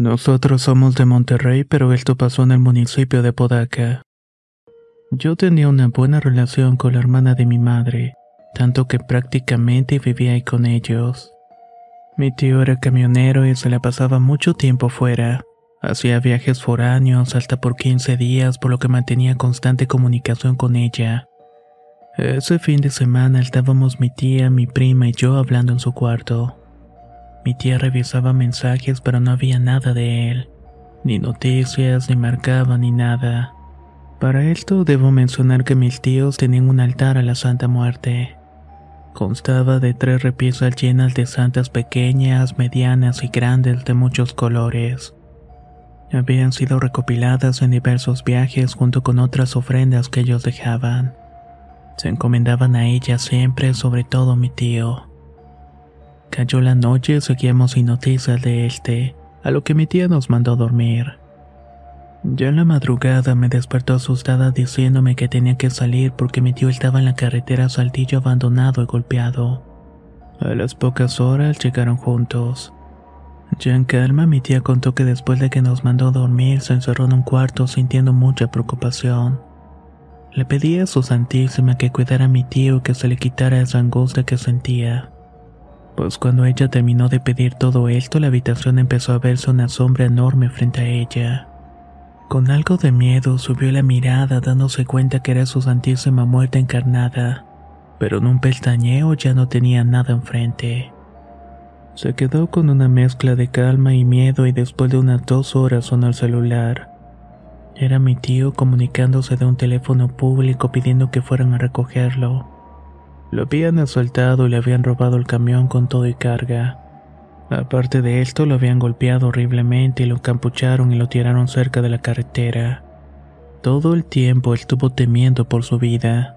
Nosotros somos de Monterrey, pero esto pasó en el municipio de Podaca. Yo tenía una buena relación con la hermana de mi madre, tanto que prácticamente vivía ahí con ellos. Mi tío era camionero y se la pasaba mucho tiempo fuera. Hacía viajes foráneos hasta por 15 días, por lo que mantenía constante comunicación con ella. Ese fin de semana estábamos mi tía, mi prima y yo hablando en su cuarto. Mi tía revisaba mensajes pero no había nada de él. Ni noticias, ni marcaba, ni nada. Para esto debo mencionar que mis tíos tenían un altar a la Santa Muerte. Constaba de tres repisas llenas de santas pequeñas, medianas y grandes de muchos colores. Habían sido recopiladas en diversos viajes junto con otras ofrendas que ellos dejaban. Se encomendaban a ella siempre, sobre todo mi tío. Cayó la noche y seguíamos sin noticias de este, a lo que mi tía nos mandó dormir. Ya en la madrugada me despertó asustada diciéndome que tenía que salir porque mi tío estaba en la carretera Saltillo abandonado y golpeado. A las pocas horas llegaron juntos. Ya en calma mi tía contó que después de que nos mandó dormir se encerró en un cuarto sintiendo mucha preocupación. Le pedí a su Santísima que cuidara a mi tío y que se le quitara esa angustia que sentía. Pues cuando ella terminó de pedir todo esto, la habitación empezó a verse una sombra enorme frente a ella. Con algo de miedo subió la mirada dándose cuenta que era su Santísima Muerte encarnada, pero en un pestañeo ya no tenía nada enfrente. Se quedó con una mezcla de calma y miedo y después de unas dos horas sonó el celular. Era mi tío comunicándose de un teléfono público pidiendo que fueran a recogerlo. Lo habían asaltado y le habían robado el camión con todo y carga. Aparte de esto, lo habían golpeado horriblemente y lo encapucharon y lo tiraron cerca de la carretera. Todo el tiempo estuvo temiendo por su vida.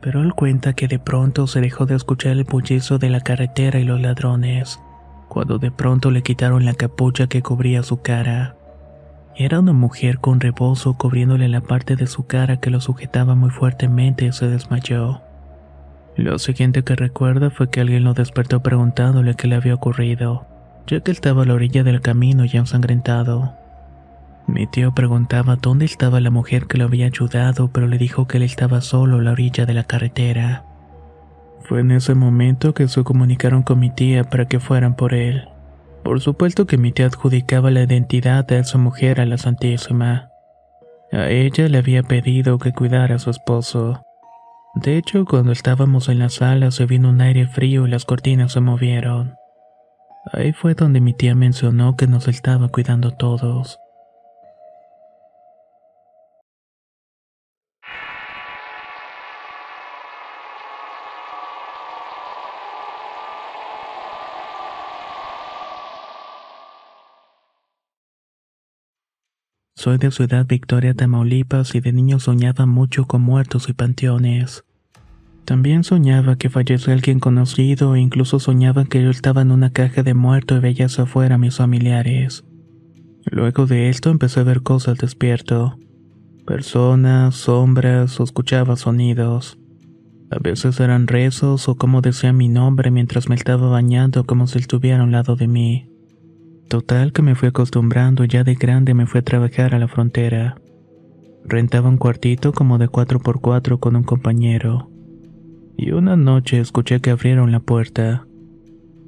Pero él cuenta que de pronto se dejó de escuchar el bullizo de la carretera y los ladrones, cuando de pronto le quitaron la capucha que cubría su cara. Era una mujer con rebozo cubriéndole la parte de su cara que lo sujetaba muy fuertemente y se desmayó. Lo siguiente que recuerda fue que alguien lo despertó preguntándole qué le había ocurrido, ya que estaba a la orilla del camino ya ensangrentado. Mi tío preguntaba dónde estaba la mujer que lo había ayudado, pero le dijo que él estaba solo a la orilla de la carretera. Fue en ese momento que se comunicaron con mi tía para que fueran por él. Por supuesto que mi tía adjudicaba la identidad de esa mujer a la Santísima. A ella le había pedido que cuidara a su esposo. De hecho, cuando estábamos en la sala se vino un aire frío y las cortinas se movieron. Ahí fue donde mi tía mencionó que nos estaba cuidando todos. Soy de Ciudad Victoria, Tamaulipas y de niño soñaba mucho con muertos y panteones. También soñaba que falleció alguien conocido e incluso soñaba que yo estaba en una caja de muerto y veías afuera a mis familiares. Luego de esto empecé a ver cosas despierto. Personas, sombras o escuchaba sonidos. A veces eran rezos o como decía mi nombre mientras me estaba bañando como si estuviera a un lado de mí. Total que me fui acostumbrando ya de grande me fui a trabajar a la frontera. Rentaba un cuartito como de 4x4 con un compañero. Y una noche escuché que abrieron la puerta.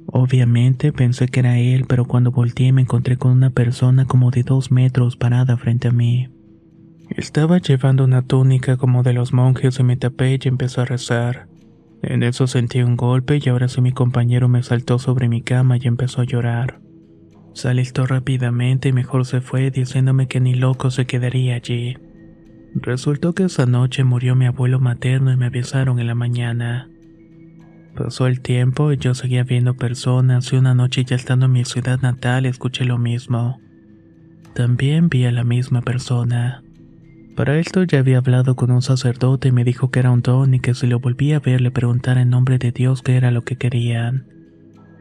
Obviamente pensé que era él, pero cuando volteé me encontré con una persona como de dos metros parada frente a mí. Estaba llevando una túnica como de los monjes y me tapé y empezó a rezar. En eso sentí un golpe y ahora sí mi compañero me saltó sobre mi cama y empezó a llorar. Se alistó rápidamente y mejor se fue diciéndome que ni loco se quedaría allí. Resultó que esa noche murió mi abuelo materno y me avisaron en la mañana. Pasó el tiempo y yo seguía viendo personas y una noche ya estando en mi ciudad natal escuché lo mismo. También vi a la misma persona. Para esto ya había hablado con un sacerdote y me dijo que era un don y que si lo volvía a ver le preguntara en nombre de Dios qué era lo que querían.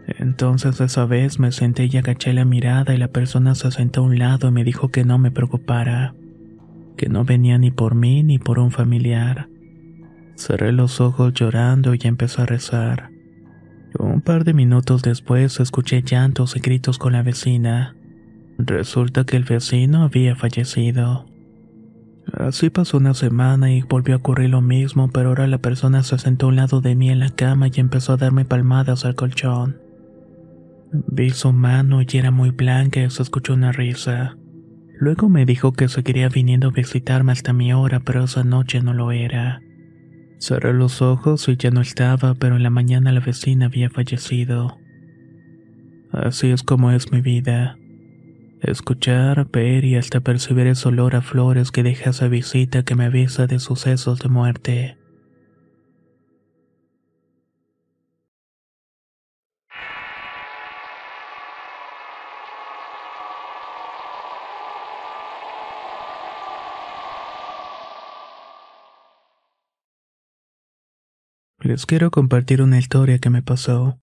Entonces esa vez me senté y agaché la mirada y la persona se sentó a un lado y me dijo que no me preocupara, que no venía ni por mí ni por un familiar. Cerré los ojos llorando y empecé a rezar. Un par de minutos después escuché llantos y gritos con la vecina. Resulta que el vecino había fallecido. Así pasó una semana y volvió a ocurrir lo mismo, pero ahora la persona se sentó a un lado de mí en la cama y empezó a darme palmadas al colchón. Vi su mano y era muy blanca y se escuchó una risa. Luego me dijo que seguiría viniendo a visitarme hasta mi hora, pero esa noche no lo era. Cerré los ojos y ya no estaba, pero en la mañana la vecina había fallecido. Así es como es mi vida. Escuchar, ver y hasta percibir ese olor a flores que deja esa visita que me avisa de sucesos de muerte. Les quiero compartir una historia que me pasó.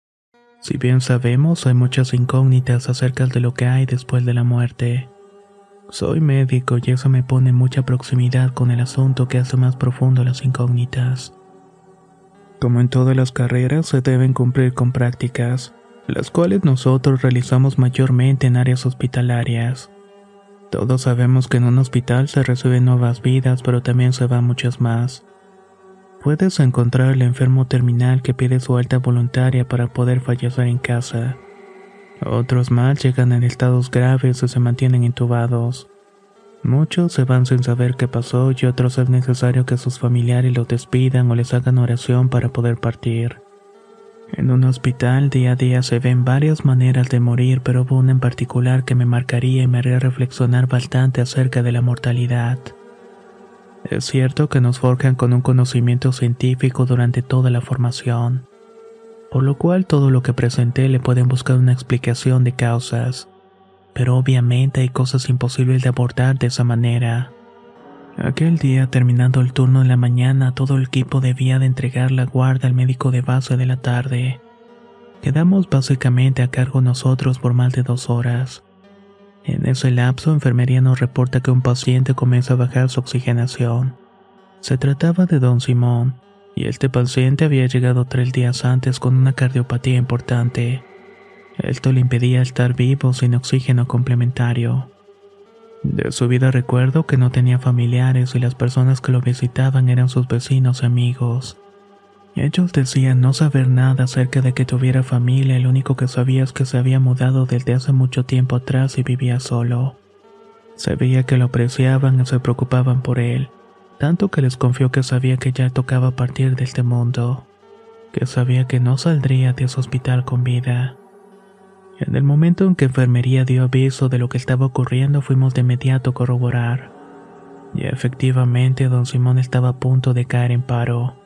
Si bien sabemos, hay muchas incógnitas acerca de lo que hay después de la muerte. Soy médico y eso me pone mucha proximidad con el asunto que hace más profundo las incógnitas. Como en todas las carreras, se deben cumplir con prácticas, las cuales nosotros realizamos mayormente en áreas hospitalarias. Todos sabemos que en un hospital se reciben nuevas vidas, pero también se van muchas más. Puedes encontrar al enfermo terminal que pide su alta voluntaria para poder fallecer en casa. Otros más llegan en estados graves y se mantienen intubados. Muchos se van sin saber qué pasó y otros es necesario que sus familiares los despidan o les hagan oración para poder partir. En un hospital día a día se ven varias maneras de morir, pero hubo una en particular que me marcaría y me haría reflexionar bastante acerca de la mortalidad. Es cierto que nos forjan con un conocimiento científico durante toda la formación, por lo cual todo lo que presenté le pueden buscar una explicación de causas, pero obviamente hay cosas imposibles de abordar de esa manera. Aquel día, terminando el turno en la mañana, todo el equipo debía de entregar la guarda al médico de base de la tarde. Quedamos básicamente a cargo nosotros por más de dos horas. En ese lapso, enfermería nos reporta que un paciente comienza a bajar su oxigenación. Se trataba de don Simón, y este paciente había llegado tres días antes con una cardiopatía importante. Esto le impedía estar vivo sin oxígeno complementario. De su vida recuerdo que no tenía familiares y las personas que lo visitaban eran sus vecinos y amigos. Ellos decían no saber nada acerca de que tuviera familia, lo único que sabía es que se había mudado desde hace mucho tiempo atrás y vivía solo. Se veía que lo apreciaban y se preocupaban por él, tanto que les confió que sabía que ya tocaba partir de este mundo, que sabía que no saldría de su hospital con vida. En el momento en que enfermería dio aviso de lo que estaba ocurriendo, fuimos de inmediato a corroborar. Y efectivamente, don Simón estaba a punto de caer en paro.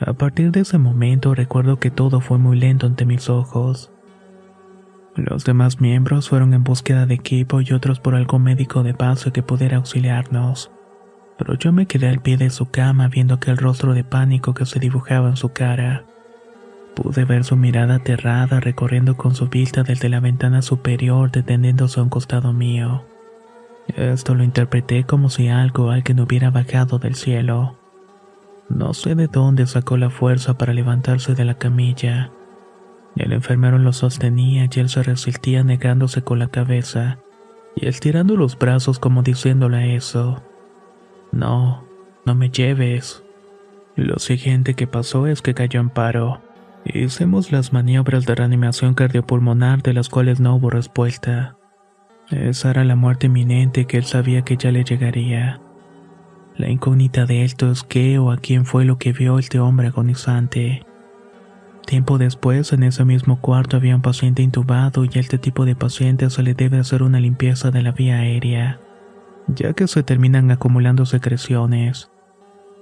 A partir de ese momento recuerdo que todo fue muy lento ante mis ojos. Los demás miembros fueron en búsqueda de equipo y otros por algún médico de base que pudiera auxiliarnos. Pero yo me quedé al pie de su cama viendo aquel rostro de pánico que se dibujaba en su cara. Pude ver su mirada aterrada recorriendo con su vista desde la ventana superior deteniéndose a un costado mío. Esto lo interpreté como si algo alguien hubiera bajado del cielo. No sé de dónde sacó la fuerza para levantarse de la camilla. El enfermero lo sostenía y él se resistía negándose con la cabeza y estirando los brazos como diciéndole eso. No, no me lleves. Lo siguiente que pasó es que cayó en paro. Hicimos las maniobras de reanimación cardiopulmonar de las cuales no hubo respuesta. Esa era la muerte inminente que él sabía que ya le llegaría. La incógnita de esto es qué o a quién fue lo que vio este hombre agonizante. Tiempo después, en ese mismo cuarto había un paciente intubado y a este tipo de pacientes se le debe hacer una limpieza de la vía aérea, ya que se terminan acumulando secreciones.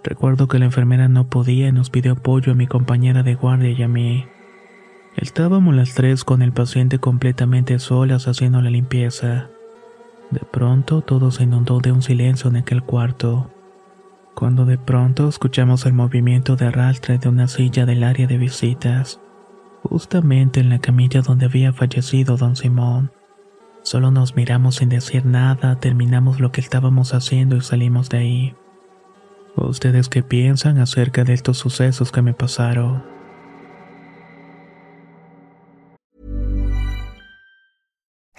Recuerdo que la enfermera no podía y nos pidió apoyo a mi compañera de guardia y a mí. Estábamos las tres con el paciente completamente solas haciendo la limpieza. De pronto todo se inundó de un silencio en aquel cuarto. Cuando de pronto escuchamos el movimiento de arrastre de una silla del área de visitas, justamente en la camilla donde había fallecido don Simón. Solo nos miramos sin decir nada, terminamos lo que estábamos haciendo y salimos de ahí. ¿Ustedes qué piensan acerca de estos sucesos que me pasaron?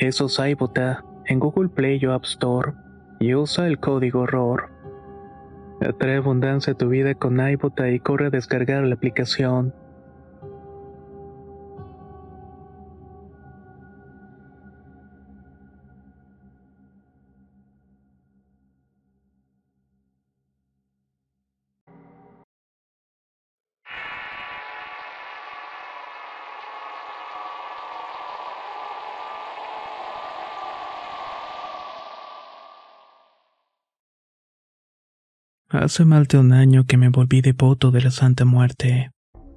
Eso es iBota en Google Play o App Store y usa el código ROR. Atrae abundancia a tu vida con iBota y corre a descargar la aplicación. Hace más de un año que me volví devoto de la Santa Muerte.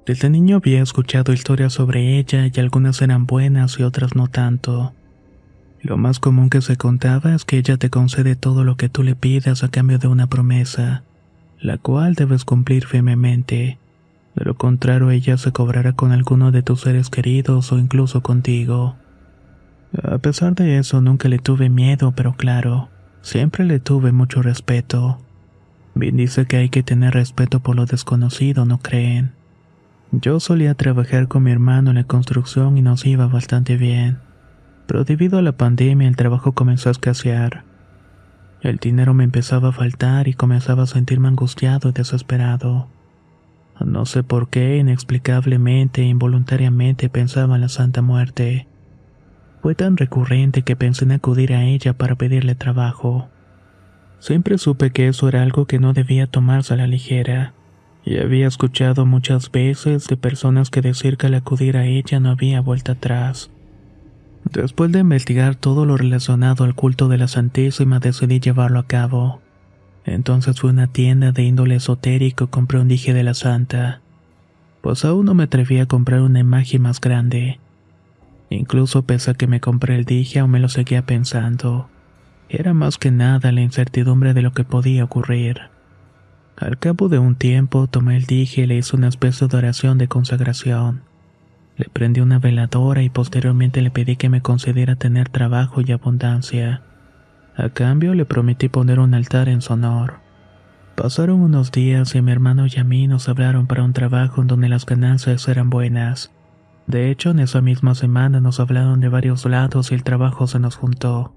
Desde niño había escuchado historias sobre ella y algunas eran buenas y otras no tanto. Lo más común que se contaba es que ella te concede todo lo que tú le pidas a cambio de una promesa, la cual debes cumplir firmemente. De lo contrario, ella se cobrará con alguno de tus seres queridos o incluso contigo. A pesar de eso, nunca le tuve miedo, pero claro, siempre le tuve mucho respeto. Bien dice que hay que tener respeto por lo desconocido, ¿no creen? Yo solía trabajar con mi hermano en la construcción y nos iba bastante bien, pero debido a la pandemia el trabajo comenzó a escasear. El dinero me empezaba a faltar y comenzaba a sentirme angustiado y desesperado. No sé por qué, inexplicablemente e involuntariamente pensaba en la Santa Muerte. Fue tan recurrente que pensé en acudir a ella para pedirle trabajo. Siempre supe que eso era algo que no debía tomarse a la ligera, y había escuchado muchas veces de personas que decir que al acudir a ella no había vuelta atrás. Después de investigar todo lo relacionado al culto de la Santísima decidí llevarlo a cabo. Entonces fui a una tienda de índole esotérico compré un dije de la Santa. Pues aún no me atreví a comprar una imagen más grande. Incluso pese a que me compré el dije aún me lo seguía pensando. Era más que nada la incertidumbre de lo que podía ocurrir. Al cabo de un tiempo tomé el dije y le hice una especie de oración de consagración. Le prendí una veladora y posteriormente le pedí que me concediera tener trabajo y abundancia. A cambio le prometí poner un altar en su honor. Pasaron unos días y mi hermano y a mí nos hablaron para un trabajo en donde las ganancias eran buenas. De hecho, en esa misma semana nos hablaron de varios lados y el trabajo se nos juntó.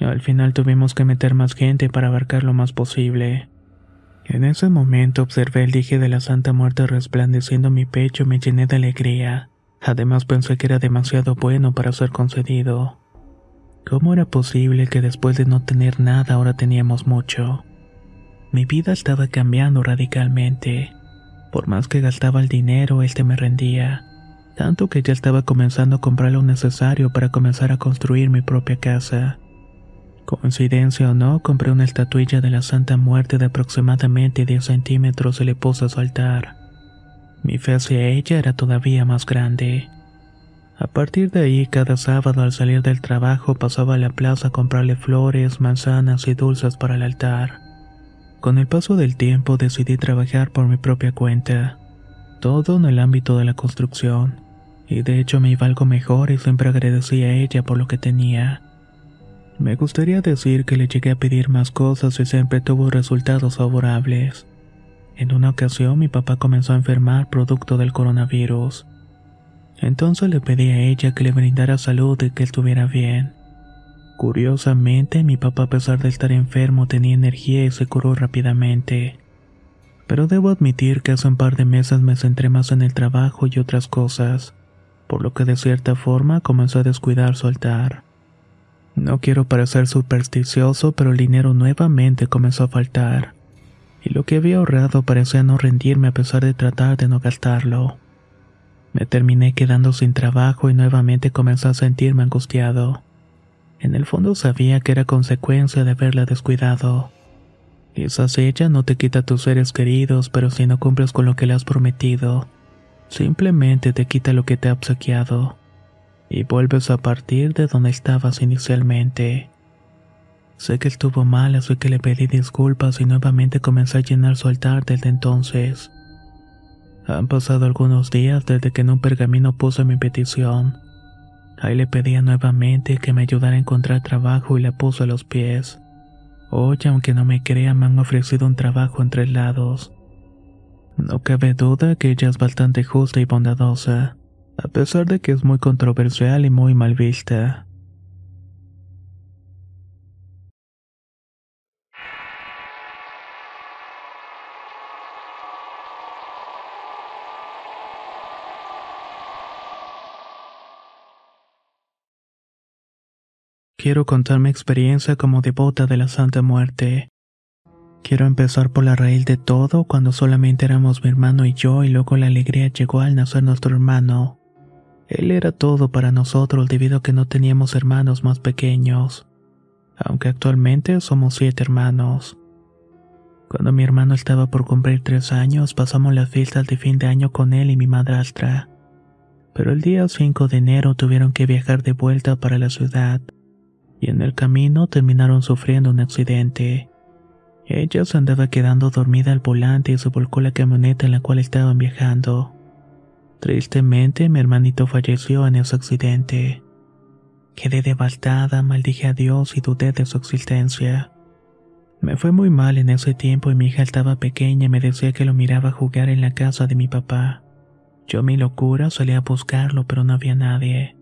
Al final tuvimos que meter más gente para abarcar lo más posible. En ese momento observé el dije de la Santa Muerte resplandeciendo en mi pecho y me llené de alegría. Además pensé que era demasiado bueno para ser concedido. ¿Cómo era posible que después de no tener nada ahora teníamos mucho? Mi vida estaba cambiando radicalmente. Por más que gastaba el dinero, este me rendía. Tanto que ya estaba comenzando a comprar lo necesario para comenzar a construir mi propia casa. Coincidencia o no, compré una estatuilla de la Santa Muerte de aproximadamente 10 centímetros y le puse a su altar. Mi fe hacia ella era todavía más grande. A partir de ahí, cada sábado al salir del trabajo pasaba a la plaza a comprarle flores, manzanas y dulces para el altar. Con el paso del tiempo decidí trabajar por mi propia cuenta, todo en el ámbito de la construcción, y de hecho me iba algo mejor y siempre agradecí a ella por lo que tenía. Me gustaría decir que le llegué a pedir más cosas y siempre tuvo resultados favorables. En una ocasión mi papá comenzó a enfermar producto del coronavirus. Entonces le pedí a ella que le brindara salud y que estuviera bien. Curiosamente, mi papá a pesar de estar enfermo tenía energía y se curó rápidamente. Pero debo admitir que hace un par de meses me centré más en el trabajo y otras cosas, por lo que de cierta forma comenzó a descuidar su altar. No quiero parecer supersticioso, pero el dinero nuevamente comenzó a faltar, y lo que había ahorrado parecía no rendirme a pesar de tratar de no gastarlo. Me terminé quedando sin trabajo y nuevamente comencé a sentirme angustiado. En el fondo sabía que era consecuencia de haberla descuidado. Quizás ella no te quita tus seres queridos, pero si no cumples con lo que le has prometido, simplemente te quita lo que te ha obsequiado y vuelves a partir de donde estabas inicialmente. Sé que estuvo mal, así que le pedí disculpas y nuevamente comencé a llenar su altar desde entonces. Han pasado algunos días desde que en un pergamino puse mi petición. Ahí le pedía nuevamente que me ayudara a encontrar trabajo y la puse a los pies. Hoy, aunque no me crea, me han ofrecido un trabajo en tres lados. No cabe duda que ella es bastante justa y bondadosa a pesar de que es muy controversial y muy mal vista. Quiero contar mi experiencia como devota de la Santa Muerte. Quiero empezar por la raíz de todo cuando solamente éramos mi hermano y yo y luego la alegría llegó al nacer nuestro hermano. Él era todo para nosotros debido a que no teníamos hermanos más pequeños, aunque actualmente somos siete hermanos. Cuando mi hermano estaba por cumplir tres años, pasamos las fiestas de fin de año con él y mi madrastra. Pero el día 5 de enero tuvieron que viajar de vuelta para la ciudad, y en el camino terminaron sufriendo un accidente. Ella se andaba quedando dormida al volante y se volcó la camioneta en la cual estaban viajando. Tristemente, mi hermanito falleció en ese accidente. Quedé devastada, maldije a Dios y dudé de su existencia. Me fue muy mal en ese tiempo y mi hija estaba pequeña y me decía que lo miraba jugar en la casa de mi papá. Yo mi locura salí a buscarlo pero no había nadie.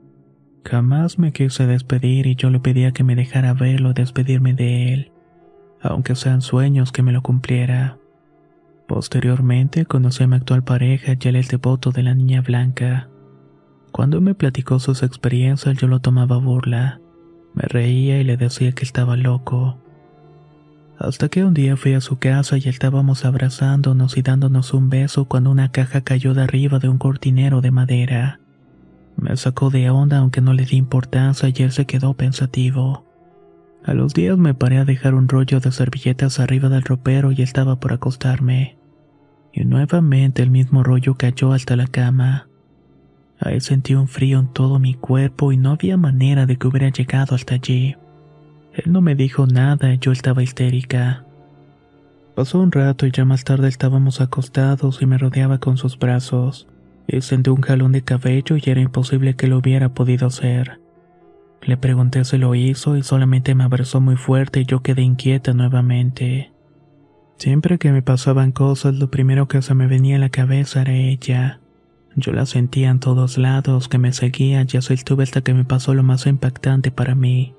Jamás me quise despedir y yo le pedía que me dejara verlo despedirme de él, aunque sean sueños que me lo cumpliera. Posteriormente conocí a mi actual pareja y él el devoto de la niña blanca. Cuando me platicó sus experiencias yo lo tomaba burla. Me reía y le decía que estaba loco. Hasta que un día fui a su casa y estábamos abrazándonos y dándonos un beso cuando una caja cayó de arriba de un cortinero de madera. Me sacó de onda aunque no le di importancia y él se quedó pensativo. A los días me paré a dejar un rollo de servilletas arriba del ropero y estaba por acostarme. Y nuevamente el mismo rollo cayó hasta la cama. Ahí sentí un frío en todo mi cuerpo y no había manera de que hubiera llegado hasta allí. Él no me dijo nada y yo estaba histérica. Pasó un rato y ya más tarde estábamos acostados y me rodeaba con sus brazos. Y sentí un jalón de cabello y era imposible que lo hubiera podido hacer. Le pregunté si lo hizo y solamente me abrazó muy fuerte y yo quedé inquieta nuevamente. Siempre que me pasaban cosas, lo primero que se me venía a la cabeza era ella. Yo la sentía en todos lados, que me seguía y así estuve hasta que me pasó lo más impactante para mí.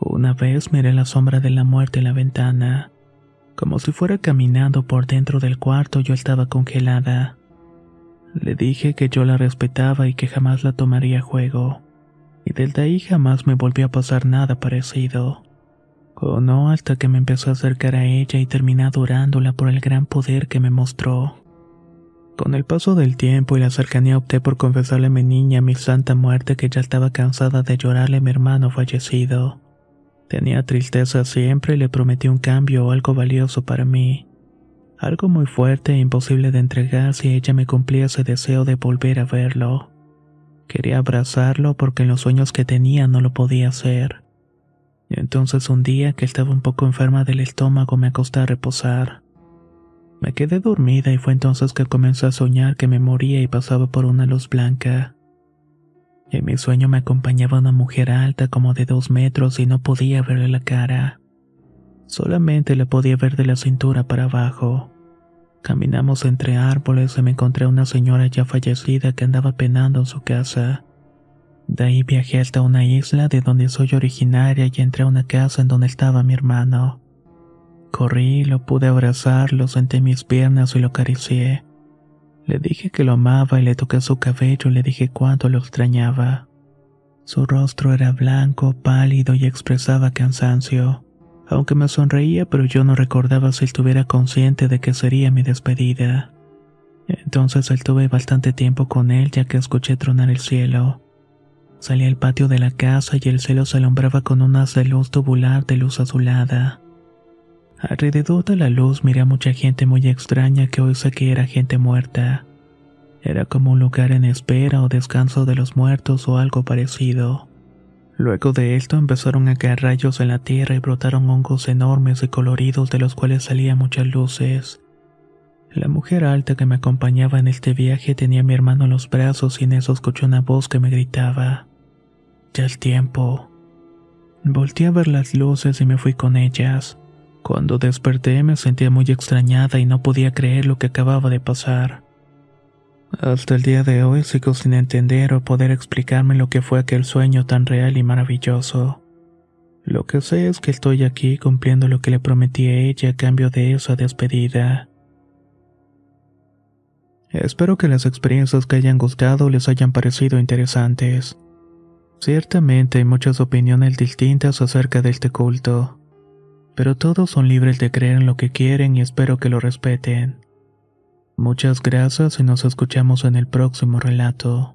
Una vez miré la sombra de la muerte en la ventana. Como si fuera caminando por dentro del cuarto, yo estaba congelada. Le dije que yo la respetaba y que jamás la tomaría a juego. Y desde ahí jamás me volvió a pasar nada parecido. O no hasta que me empezó a acercar a ella y terminé adorándola por el gran poder que me mostró. Con el paso del tiempo y la cercanía opté por confesarle a mi niña mi santa muerte que ya estaba cansada de llorarle a mi hermano fallecido. Tenía tristeza siempre y le prometí un cambio o algo valioso para mí. Algo muy fuerte e imposible de entregar si ella me cumplía ese deseo de volver a verlo. Quería abrazarlo porque en los sueños que tenía no lo podía hacer. Entonces un día que estaba un poco enferma del estómago me acosté a reposar. Me quedé dormida y fue entonces que comencé a soñar que me moría y pasaba por una luz blanca. En mi sueño me acompañaba una mujer alta como de dos metros y no podía verle la cara. Solamente la podía ver de la cintura para abajo. Caminamos entre árboles y me encontré a una señora ya fallecida que andaba penando en su casa. De ahí viajé hasta una isla de donde soy originaria y entré a una casa en donde estaba mi hermano. Corrí, lo pude abrazar, lo senté en mis piernas y lo acaricié. Le dije que lo amaba y le toqué su cabello y le dije cuánto lo extrañaba. Su rostro era blanco, pálido y expresaba cansancio, aunque me sonreía pero yo no recordaba si estuviera consciente de que sería mi despedida. Entonces estuve bastante tiempo con él ya que escuché tronar el cielo. Salí al patio de la casa y el cielo se alumbraba con un haz de luz tubular de luz azulada. Alrededor de la luz miré a mucha gente muy extraña que hoy sé que era gente muerta. Era como un lugar en espera o descanso de los muertos o algo parecido. Luego de esto empezaron a caer rayos en la tierra y brotaron hongos enormes y coloridos de los cuales salían muchas luces. La mujer alta que me acompañaba en este viaje tenía a mi hermano en los brazos y en eso escuché una voz que me gritaba. Ya es tiempo. Volté a ver las luces y me fui con ellas. Cuando desperté me sentía muy extrañada y no podía creer lo que acababa de pasar. Hasta el día de hoy sigo sin entender o poder explicarme lo que fue aquel sueño tan real y maravilloso. Lo que sé es que estoy aquí cumpliendo lo que le prometí a ella a cambio de esa despedida. Espero que las experiencias que hayan gustado les hayan parecido interesantes. Ciertamente hay muchas opiniones distintas acerca de este culto pero todos son libres de creer en lo que quieren y espero que lo respeten. Muchas gracias y nos escuchamos en el próximo relato.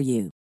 for you.